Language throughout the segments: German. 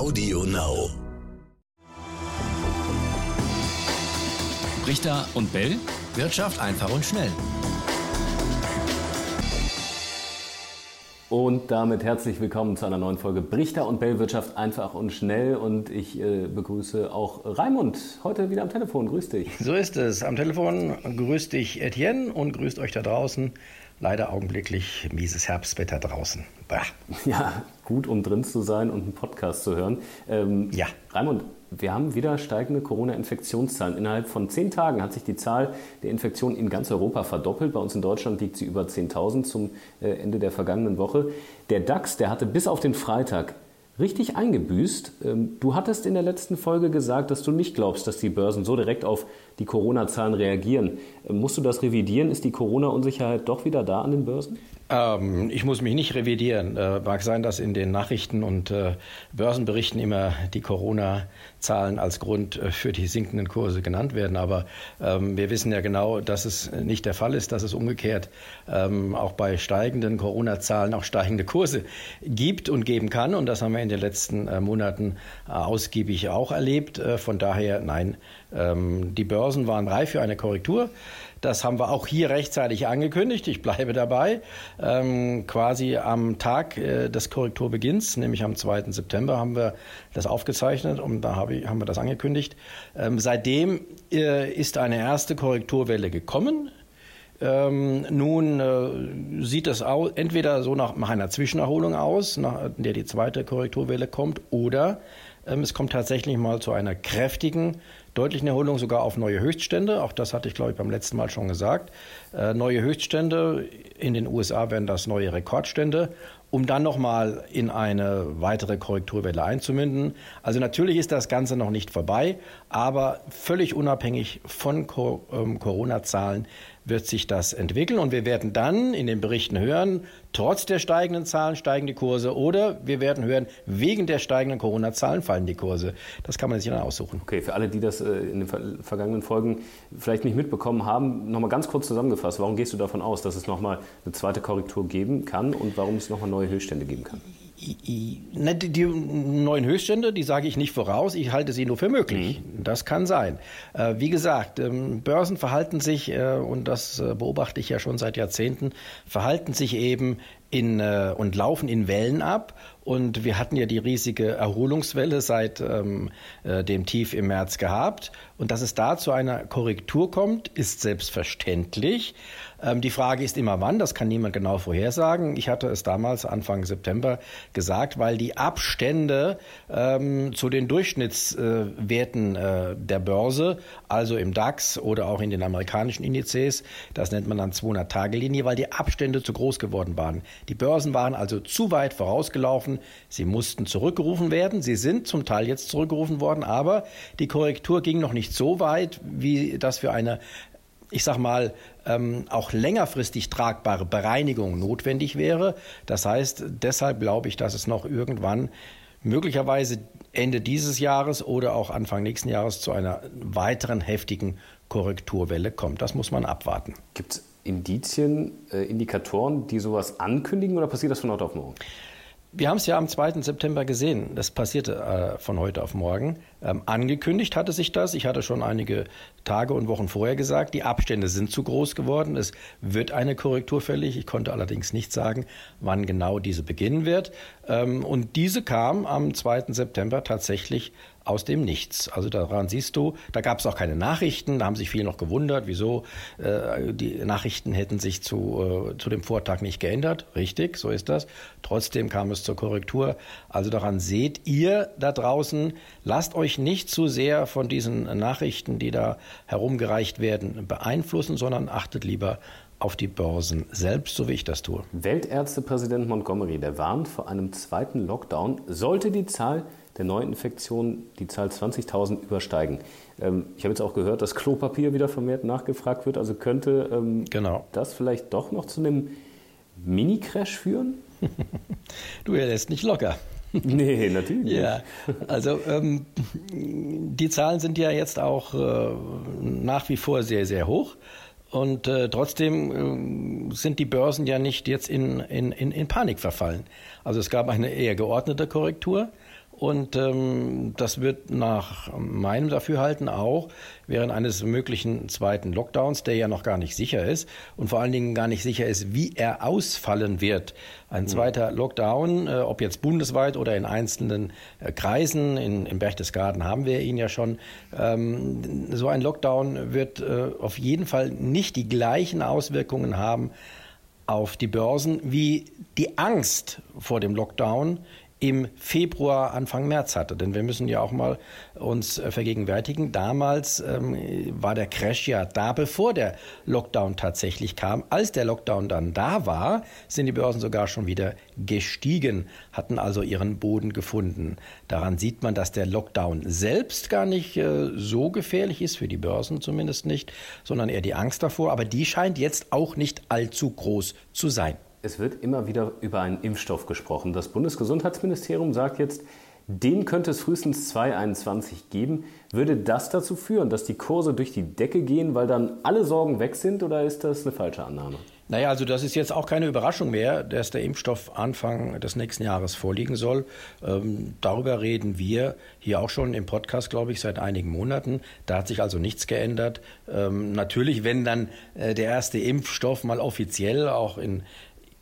Audio Now. Richter und Bell. Wirtschaft einfach und schnell. Und damit herzlich willkommen zu einer neuen Folge Brichter und Bell Wirtschaft einfach und schnell. Und ich äh, begrüße auch Raimund heute wieder am Telefon. Grüß dich. So ist es. Am Telefon grüßt dich Etienne und grüßt euch da draußen. Leider augenblicklich mieses Herbstwetter draußen. Bah. Ja, gut, um drin zu sein und einen Podcast zu hören. Ähm, Ja. Raimund, wir haben wieder steigende Corona-Infektionszahlen. Innerhalb von zehn Tagen hat sich die Zahl der Infektionen in ganz Europa verdoppelt. Bei uns in Deutschland liegt sie über 10.000 zum äh, Ende der vergangenen Woche. Der DAX, der hatte bis auf den Freitag richtig eingebüßt. Ähm, Du hattest in der letzten Folge gesagt, dass du nicht glaubst, dass die Börsen so direkt auf die Corona-Zahlen reagieren. Ähm, Musst du das revidieren? Ist die Corona-Unsicherheit doch wieder da an den Börsen? Ähm, ich muss mich nicht revidieren. Äh, mag sein, dass in den Nachrichten und äh, Börsenberichten immer die Corona-Zahlen als Grund äh, für die sinkenden Kurse genannt werden. Aber ähm, wir wissen ja genau, dass es nicht der Fall ist, dass es umgekehrt ähm, auch bei steigenden Corona-Zahlen auch steigende Kurse gibt und geben kann. Und das haben wir in den letzten äh, Monaten äh, ausgiebig auch erlebt. Äh, von daher, nein, ähm, die Börsen waren reif für eine Korrektur. Das haben wir auch hier rechtzeitig angekündigt. Ich bleibe dabei. Ähm, quasi am Tag äh, des Korrekturbeginns, nämlich am 2. September, haben wir das aufgezeichnet und da habe ich, haben wir das angekündigt. Ähm, seitdem äh, ist eine erste Korrekturwelle gekommen. Ähm, nun äh, sieht es entweder so nach, nach einer Zwischenerholung aus, nach der die zweite Korrekturwelle kommt, oder ähm, es kommt tatsächlich mal zu einer kräftigen, deutlichen Erholung, sogar auf neue Höchststände. Auch das hatte ich, glaube ich, beim letzten Mal schon gesagt. Äh, neue Höchststände in den USA werden das neue Rekordstände um dann nochmal in eine weitere Korrekturwelle einzumünden. Also natürlich ist das Ganze noch nicht vorbei, aber völlig unabhängig von Co ähm, Corona-Zahlen wird sich das entwickeln und wir werden dann in den Berichten hören, trotz der steigenden Zahlen steigen die Kurse oder wir werden hören, wegen der steigenden Corona-Zahlen fallen die Kurse. Das kann man sich dann aussuchen. Okay, für alle, die das äh, in den ver vergangenen Folgen vielleicht nicht mitbekommen haben, nochmal ganz kurz zusammengefasst. Warum gehst du davon aus, dass es nochmal eine zweite Korrektur geben kann und warum es nochmal neue Höchststände geben kann? Ne, Die, die neuen Höchststände, die sage ich nicht voraus, ich halte sie nur für möglich. Das kann sein. Äh, Wie gesagt, ähm, Börsen verhalten sich, äh, und das äh, beobachte ich ja schon seit Jahrzehnten, verhalten sich eben in, äh, und laufen in Wellen ab. Und wir hatten ja die riesige Erholungswelle seit ähm, äh, dem Tief im März gehabt. Und dass es da zu einer Korrektur kommt, ist selbstverständlich. Ähm, die Frage ist immer wann, das kann niemand genau vorhersagen. Ich hatte es damals Anfang September gesagt, weil die Abstände ähm, zu den Durchschnittswerten äh, der Börse, also im DAX oder auch in den amerikanischen Indizes, das nennt man dann 200-Tage-Linie, weil die Abstände zu groß geworden waren. Die Börsen waren also zu weit vorausgelaufen. Sie mussten zurückgerufen werden. Sie sind zum Teil jetzt zurückgerufen worden, aber die Korrektur ging noch nicht so weit, wie das für eine ich sag mal, ähm, auch längerfristig tragbare Bereinigung notwendig wäre. Das heißt, deshalb glaube ich, dass es noch irgendwann möglicherweise Ende dieses Jahres oder auch Anfang nächsten Jahres zu einer weiteren heftigen Korrekturwelle kommt. Das muss man abwarten. Gibt es Indizien, äh, Indikatoren, die sowas ankündigen oder passiert das von heute auf morgen? Wir haben es ja am 2. September gesehen. Das passierte äh, von heute auf morgen. Ähm, angekündigt hatte sich das. Ich hatte schon einige Tage und Wochen vorher gesagt, die Abstände sind zu groß geworden. Es wird eine Korrektur fällig. Ich konnte allerdings nicht sagen, wann genau diese beginnen wird. Ähm, und diese kam am 2. September tatsächlich aus dem Nichts. Also daran siehst du, da gab es auch keine Nachrichten, da haben sich viele noch gewundert, wieso äh, die Nachrichten hätten sich zu, äh, zu dem Vortag nicht geändert. Richtig, so ist das. Trotzdem kam es zur Korrektur. Also daran seht ihr da draußen, lasst euch nicht zu sehr von diesen Nachrichten, die da herumgereicht werden, beeinflussen, sondern achtet lieber auf die Börsen selbst, so wie ich das tue. Weltärztepräsident Montgomery, der warnt vor einem zweiten Lockdown, sollte die Zahl der Neuinfektionen die Zahl 20.000 übersteigen. Ähm, ich habe jetzt auch gehört, dass Klopapier wieder vermehrt nachgefragt wird. Also könnte ähm, Genau. das vielleicht doch noch zu einem Mini-Crash führen? Du, er lässt nicht locker. Nee, natürlich nicht. Ja, also ähm, die Zahlen sind ja jetzt auch äh, nach wie vor sehr, sehr hoch. Und äh, trotzdem äh, sind die Börsen ja nicht jetzt in, in, in, in Panik verfallen. Also es gab eine eher geordnete Korrektur. Und ähm, das wird nach meinem Dafürhalten auch während eines möglichen zweiten Lockdowns, der ja noch gar nicht sicher ist und vor allen Dingen gar nicht sicher ist, wie er ausfallen wird. Ein hm. zweiter Lockdown, äh, ob jetzt bundesweit oder in einzelnen äh, Kreisen, in, in Berchtesgaden haben wir ihn ja schon. Ähm, so ein Lockdown wird äh, auf jeden Fall nicht die gleichen Auswirkungen haben auf die Börsen wie die Angst vor dem Lockdown im Februar, Anfang März hatte. Denn wir müssen ja auch mal uns äh, vergegenwärtigen, damals ähm, war der Crash ja da, bevor der Lockdown tatsächlich kam. Als der Lockdown dann da war, sind die Börsen sogar schon wieder gestiegen, hatten also ihren Boden gefunden. Daran sieht man, dass der Lockdown selbst gar nicht äh, so gefährlich ist, für die Börsen zumindest nicht, sondern eher die Angst davor. Aber die scheint jetzt auch nicht allzu groß zu sein. Es wird immer wieder über einen Impfstoff gesprochen. Das Bundesgesundheitsministerium sagt jetzt, den könnte es frühestens 2021 geben. Würde das dazu führen, dass die Kurse durch die Decke gehen, weil dann alle Sorgen weg sind oder ist das eine falsche Annahme? Naja, also das ist jetzt auch keine Überraschung mehr, dass der Impfstoff Anfang des nächsten Jahres vorliegen soll. Ähm, darüber reden wir hier auch schon im Podcast, glaube ich, seit einigen Monaten. Da hat sich also nichts geändert. Ähm, natürlich, wenn dann äh, der erste Impfstoff mal offiziell auch in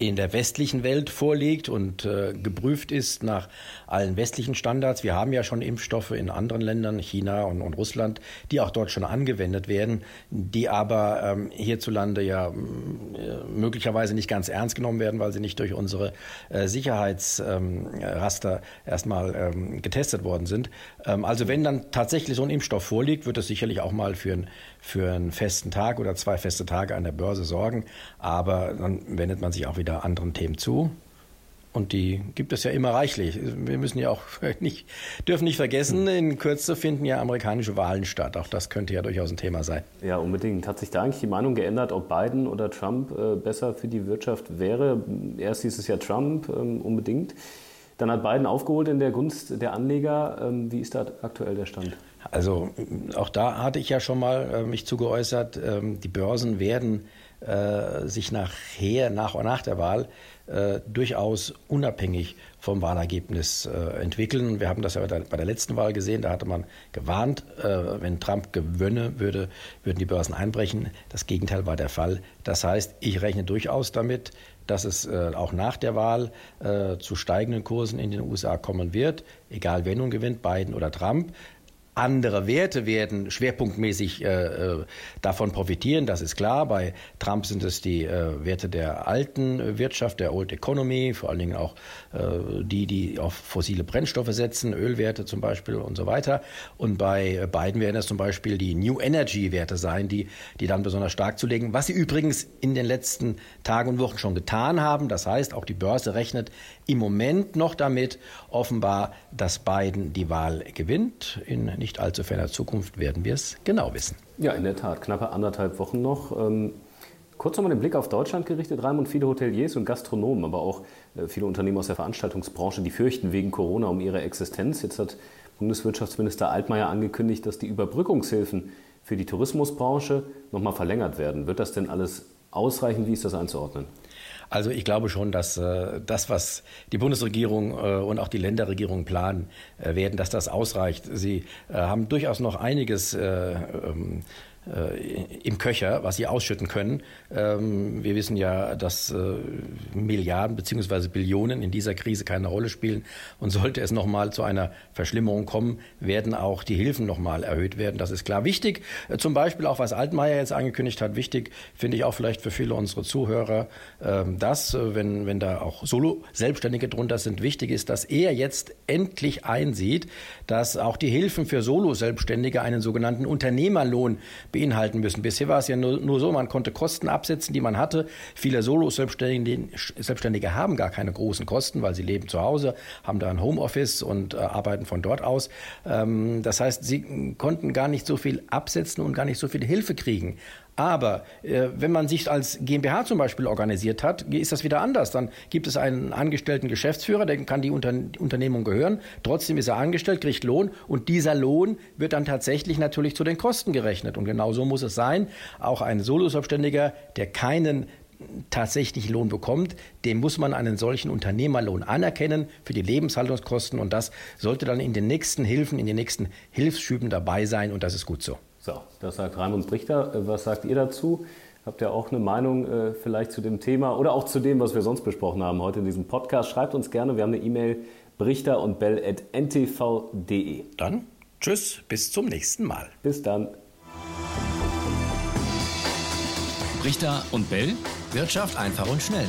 in der westlichen Welt vorliegt und äh, geprüft ist nach allen westlichen Standards. Wir haben ja schon Impfstoffe in anderen Ländern, China und, und Russland, die auch dort schon angewendet werden, die aber ähm, hierzulande ja äh, möglicherweise nicht ganz ernst genommen werden, weil sie nicht durch unsere äh, Sicherheitsraster ähm, erstmal ähm, getestet worden sind. Ähm, also wenn dann tatsächlich so ein Impfstoff vorliegt, wird es sicherlich auch mal für, ein, für einen festen Tag oder zwei feste Tage an der Börse sorgen. Aber dann wendet man sich auch wieder wieder anderen Themen zu. Und die gibt es ja immer reichlich. Wir müssen ja auch nicht, dürfen nicht vergessen, in Kürze finden ja amerikanische Wahlen statt. Auch das könnte ja durchaus ein Thema sein. Ja, unbedingt. Hat sich da eigentlich die Meinung geändert, ob Biden oder Trump äh, besser für die Wirtschaft wäre? Erst hieß es ja Trump ähm, unbedingt. Dann hat Biden aufgeholt in der Gunst der Anleger. Ähm, wie ist da aktuell der Stand? Also auch da hatte ich ja schon mal äh, mich zugeäußert. Ähm, die Börsen werden äh, sich nachher, nach und nach der Wahl, äh, durchaus unabhängig vom Wahlergebnis äh, entwickeln. Wir haben das ja bei der letzten Wahl gesehen, da hatte man gewarnt, wenn Trump gewönne, würde, würden die Börsen einbrechen. Das Gegenteil war der Fall. Das heißt, ich rechne durchaus damit, dass es auch nach der Wahl zu steigenden Kursen in den USA kommen wird, egal wer nun gewinnt, Biden oder Trump andere Werte werden schwerpunktmäßig äh, äh, davon profitieren, das ist klar. Bei Trump sind es die äh, Werte der alten Wirtschaft, der Old Economy, vor allen Dingen auch äh, die, die auf fossile Brennstoffe setzen, Ölwerte zum Beispiel und so weiter. Und bei Biden werden es zum Beispiel die New Energy Werte sein, die, die dann besonders stark zu legen, was sie übrigens in den letzten Tagen und Wochen schon getan haben. Das heißt, auch die Börse rechnet im Moment noch damit, offenbar, dass Biden die Wahl gewinnt in nicht allzu ferner Zukunft werden wir es genau wissen. Ja, in der Tat. Knappe anderthalb Wochen noch. Ähm, kurz nochmal den Blick auf Deutschland gerichtet. Raimund, viele Hoteliers und Gastronomen, aber auch äh, viele Unternehmen aus der Veranstaltungsbranche, die fürchten wegen Corona um ihre Existenz. Jetzt hat Bundeswirtschaftsminister Altmaier angekündigt, dass die Überbrückungshilfen für die Tourismusbranche nochmal verlängert werden. Wird das denn alles ausreichen? Wie ist das einzuordnen? Also ich glaube schon, dass äh, das, was die Bundesregierung äh, und auch die Länderregierung planen äh, werden, dass das ausreicht. Sie äh, haben durchaus noch einiges äh, ähm, äh, im Köcher, was sie ausschütten können. Ähm, wir wissen ja, dass äh, Milliarden bzw. Billionen in dieser Krise keine Rolle spielen. Und sollte es nochmal zu einer Verschlimmerung kommen, werden auch die Hilfen nochmal erhöht werden. Das ist klar. Wichtig, äh, zum Beispiel auch was Altmaier jetzt angekündigt hat, wichtig finde ich auch vielleicht für viele unserer Zuhörer, ähm, dass, wenn, wenn da auch Solo-Selbstständige drunter sind, wichtig ist, dass er jetzt endlich einsieht, dass auch die Hilfen für Solo-Selbstständige einen sogenannten Unternehmerlohn beinhalten müssen. Bisher war es ja nur, nur so, man konnte Kosten absetzen, die man hatte. Viele Solo-Selbstständige Selbstständige haben gar keine großen Kosten, weil sie leben zu Hause, haben da ein Homeoffice und äh, arbeiten von dort aus. Ähm, das heißt, sie konnten gar nicht so viel absetzen und gar nicht so viel Hilfe kriegen. Aber äh, wenn man sich als GmbH zum Beispiel organisiert hat, ist das wieder anders. Dann gibt es einen angestellten Geschäftsführer, der kann die, Unter Unternehmung gehören. Trotzdem ist er angestellt, kriegt Lohn und dieser Lohn wird dann tatsächlich natürlich zu den Kosten gerechnet. Und genau so muss es sein. Auch ein Solo-Selbstständiger, der keinen tatsächlich Lohn bekommt, dem muss man einen solchen Unternehmerlohn anerkennen für die Lebenshaltungskosten und das sollte dann in den nächsten Hilfen, in den nächsten Hilfsschüben dabei sein und das ist gut so. So, das sagt Raimund Brichter. Äh, was sagt ihr dazu? Habt ihr auch eine Meinung äh, vielleicht zu dem Thema oder auch zu dem, was wir sonst besprochen haben heute in diesem Podcast? Schreibt uns gerne. Wir haben eine E-Mail brichter und bell.ntv.de. Dann tschüss, bis zum nächsten Mal. Bis dann. Brichter und Bell. Wirtschaft einfach und schnell.